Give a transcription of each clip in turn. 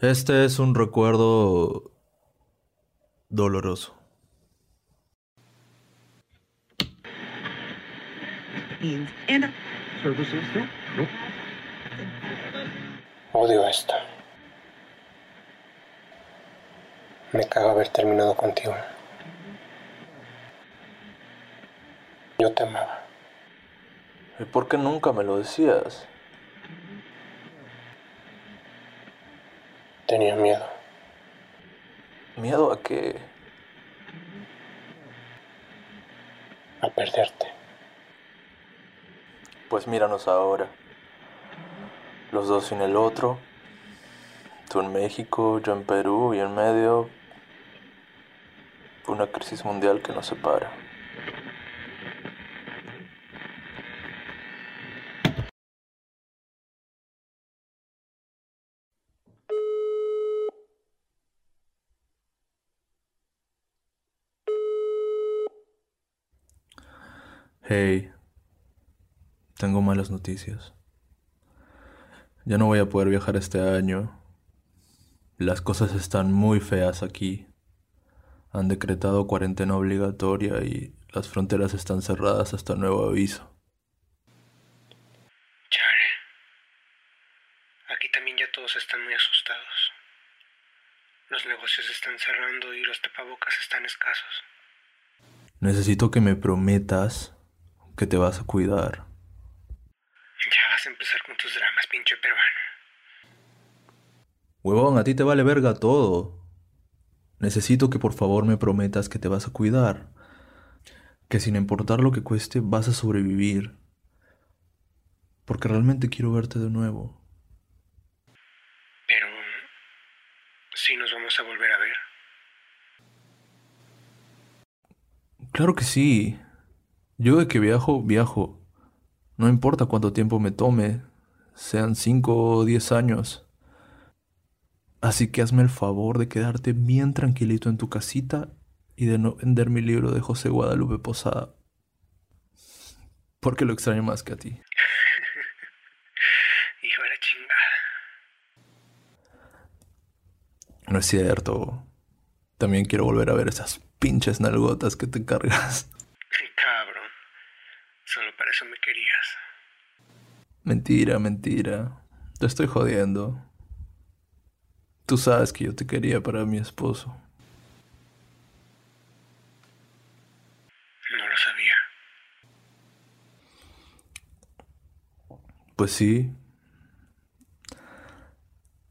Este es un recuerdo doloroso. Odio esto. Me cago haber terminado contigo. Yo te amaba. ¿Y por qué nunca me lo decías? Tenía miedo. ¿Miedo a qué? A perderte. Pues míranos ahora. Los dos sin el otro. Tú en México, yo en Perú y en medio una crisis mundial que nos separa. Hey, tengo malas noticias. Ya no voy a poder viajar este año. Las cosas están muy feas aquí. Han decretado cuarentena obligatoria y las fronteras están cerradas hasta nuevo aviso. Chale. Aquí también ya todos están muy asustados. Los negocios están cerrando y los tapabocas están escasos. Necesito que me prometas que te vas a cuidar. Ya vas a empezar con tus dramas, pinche peruano. Huevón, a ti te vale verga todo. Necesito que por favor me prometas que te vas a cuidar. Que sin importar lo que cueste, vas a sobrevivir. Porque realmente quiero verte de nuevo. Pero... Sí nos vamos a volver a ver. Claro que sí. Yo de que viajo, viajo. No importa cuánto tiempo me tome, sean 5 o 10 años. Así que hazme el favor de quedarte bien tranquilito en tu casita y de no vender mi libro de José Guadalupe Posada. Porque lo extraño más que a ti. Hijo de la chingada. No es cierto. También quiero volver a ver esas pinches nalgotas que te cargas. Solo para eso me querías. Mentira, mentira. Te estoy jodiendo. Tú sabes que yo te quería para mi esposo. No lo sabía. Pues sí.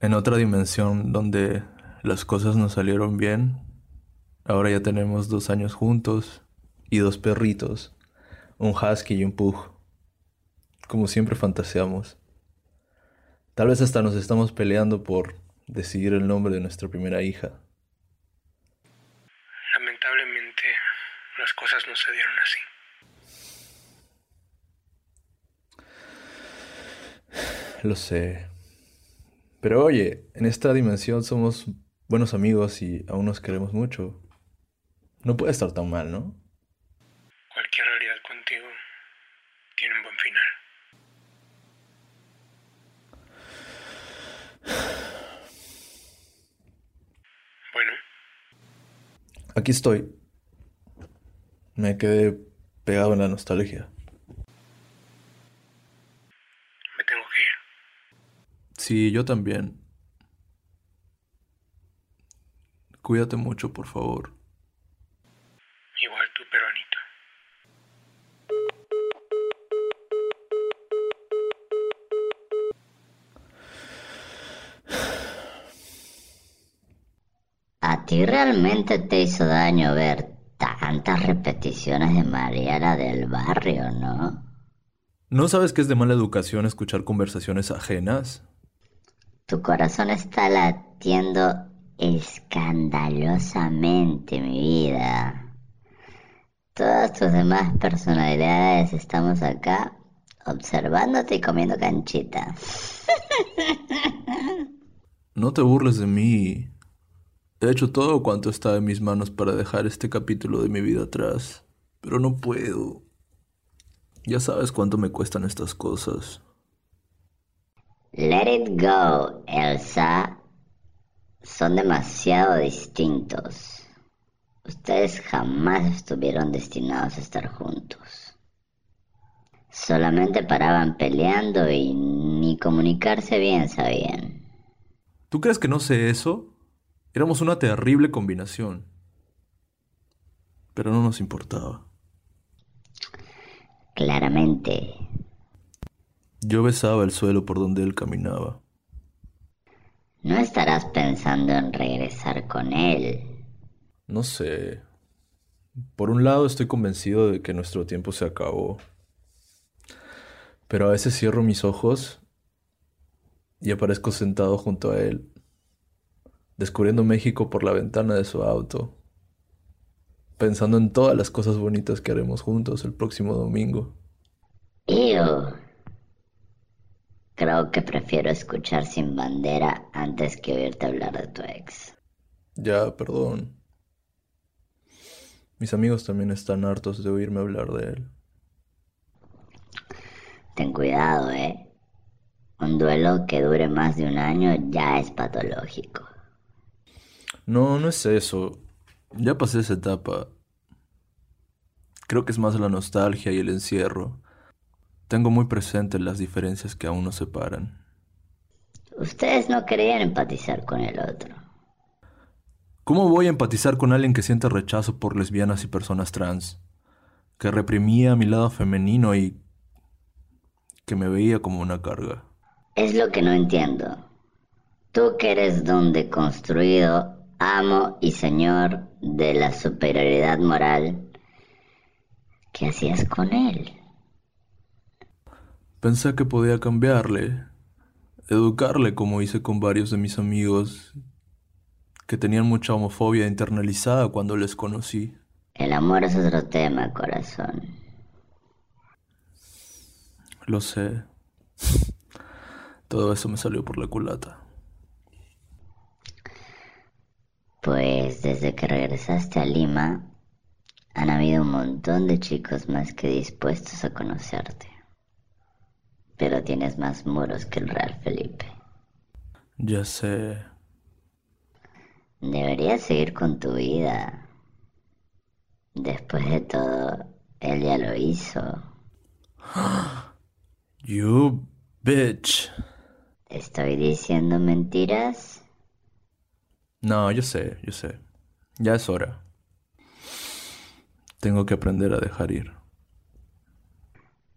En otra dimensión donde las cosas nos salieron bien, ahora ya tenemos dos años juntos y dos perritos, un husky y un pug. Como siempre fantaseamos. Tal vez hasta nos estamos peleando por decidir el nombre de nuestra primera hija. Lamentablemente, las cosas no se dieron así. Lo sé. Pero oye, en esta dimensión somos buenos amigos y aún nos queremos mucho. No puede estar tan mal, ¿no? Aquí estoy. Me quedé pegado en la nostalgia. me tengo que ir. Sí, yo también. Cuídate mucho, por favor. Hizo daño ver tantas repeticiones de María la del barrio, no? ¿No sabes que es de mala educación escuchar conversaciones ajenas? Tu corazón está latiendo escandalosamente, mi vida. Todas tus demás personalidades estamos acá observándote y comiendo canchita. No te burles de mí. He hecho todo cuanto está en mis manos para dejar este capítulo de mi vida atrás, pero no puedo. Ya sabes cuánto me cuestan estas cosas. Let it go, Elsa. son demasiado distintos. Ustedes jamás estuvieron destinados a estar juntos. Solamente paraban peleando y ni comunicarse bien sabían. ¿Tú crees que no sé eso? Éramos una terrible combinación. Pero no nos importaba. Claramente. Yo besaba el suelo por donde él caminaba. No estarás pensando en regresar con él. No sé. Por un lado estoy convencido de que nuestro tiempo se acabó. Pero a veces cierro mis ojos y aparezco sentado junto a él, descubriendo México por la ventana de su auto, pensando en todas las cosas bonitas que haremos juntos el próximo domingo. Ew. Creo que prefiero escuchar sin bandera antes que oírte hablar de tu ex. Ya, perdón. Mis amigos también están hartos de oírme hablar de él. Ten cuidado, eh. Un duelo que dure más de un año ya es patológico. No, no es eso. Ya pasé esa etapa. Creo que es más la nostalgia y el encierro. Tengo muy presentes las diferencias que aún nos separan. Ustedes no querían empatizar con el otro. ¿Cómo voy a empatizar con alguien que siente rechazo por lesbianas y personas trans? Que reprimía mi lado femenino y que me veía como una carga. Es lo que no entiendo. Tú que eres don deconstruido, amo y señor de la superioridad moral, ¿qué hacías con él? Pensé que podía cambiarle, educarle como hice con varios de mis amigos que tenían mucha homofobia internalizada cuando les conocí. El amor es otro tema, corazón. Lo sé. Todo eso me salió por la culata. Pues desde que regresaste a Lima, han habido un montón de chicos más que dispuestos a conocerte. Pero tienes más muros que el Real Felipe. Ya sé. Deberías seguir con tu vida. Después de todo, él ya lo hizo. You bitch. ¿Estoy diciendo mentiras? No, yo sé, yo sé. Ya es hora. Tengo que aprender a dejar ir.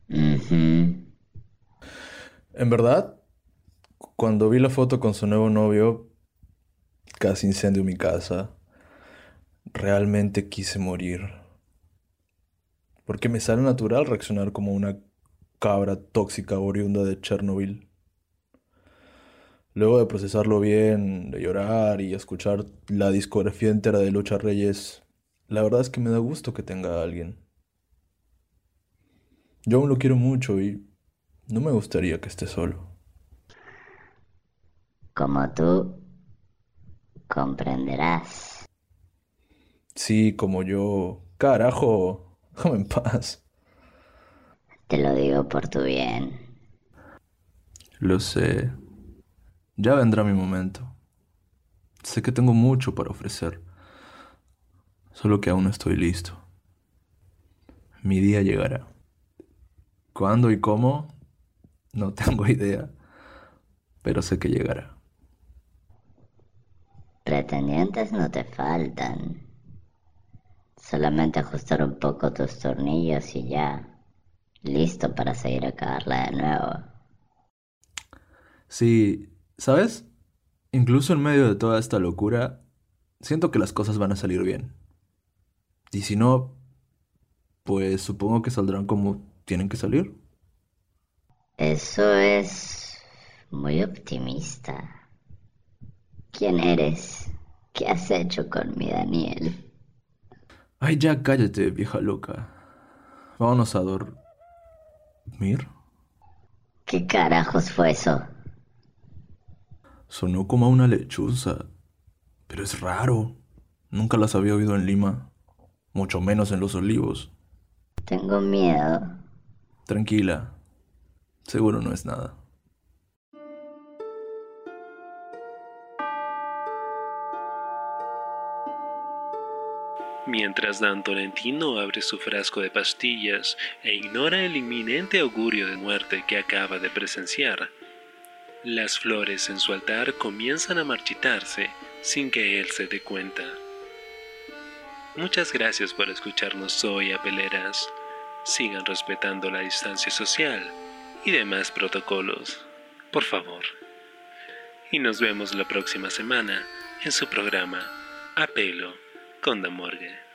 En verdad, cuando vi la foto con su nuevo novio, casi incendio mi casa. Realmente quise morir. Porque me sale natural reaccionar como una cabra tóxica oriunda de Chernobyl. Luego de procesarlo bien, de llorar y escuchar la discografía entera de Lucha Reyes, la verdad es que me da gusto que tenga a alguien. Yo aún lo quiero mucho y no me gustaría que esté solo. Como tú comprenderás. Sí, como yo. Carajo, déjame en paz. Te lo digo por tu bien. Lo sé. Ya vendrá mi momento. Sé que tengo mucho para ofrecer. Solo que aún no estoy listo. Mi día llegará. ¿Cuándo y cómo? No tengo idea. Pero sé que llegará. Pretendientes no te faltan. Solamente ajustar un poco tus tornillos y ya. Listo para seguir a cagarla de nuevo. Sí, ¿sabes? Incluso en medio de toda esta locura, siento que las cosas van a salir bien. Y si no, pues supongo que saldrán como tienen que salir. Eso es muy optimista. ¿Quién eres? ¿Qué has hecho con mi Daniel? Ay, ya cállate, vieja loca. Vámonos a dormir. ¿Qué carajos fue eso? Sonó como a una lechuza, pero es raro. Nunca las había oído en Lima, mucho menos en los olivos. Tengo miedo. Tranquila, seguro no es nada. Mientras Dan Tolentino abre su frasco de pastillas e ignora el inminente augurio de muerte que acaba de presenciar, las flores en su altar comienzan a marchitarse sin que él se dé cuenta. Muchas gracias por escucharnos hoy, apeleras. Sigan respetando la distancia social y demás protocolos, por favor. Y nos vemos la próxima semana en su programa Apelo con la Morgue.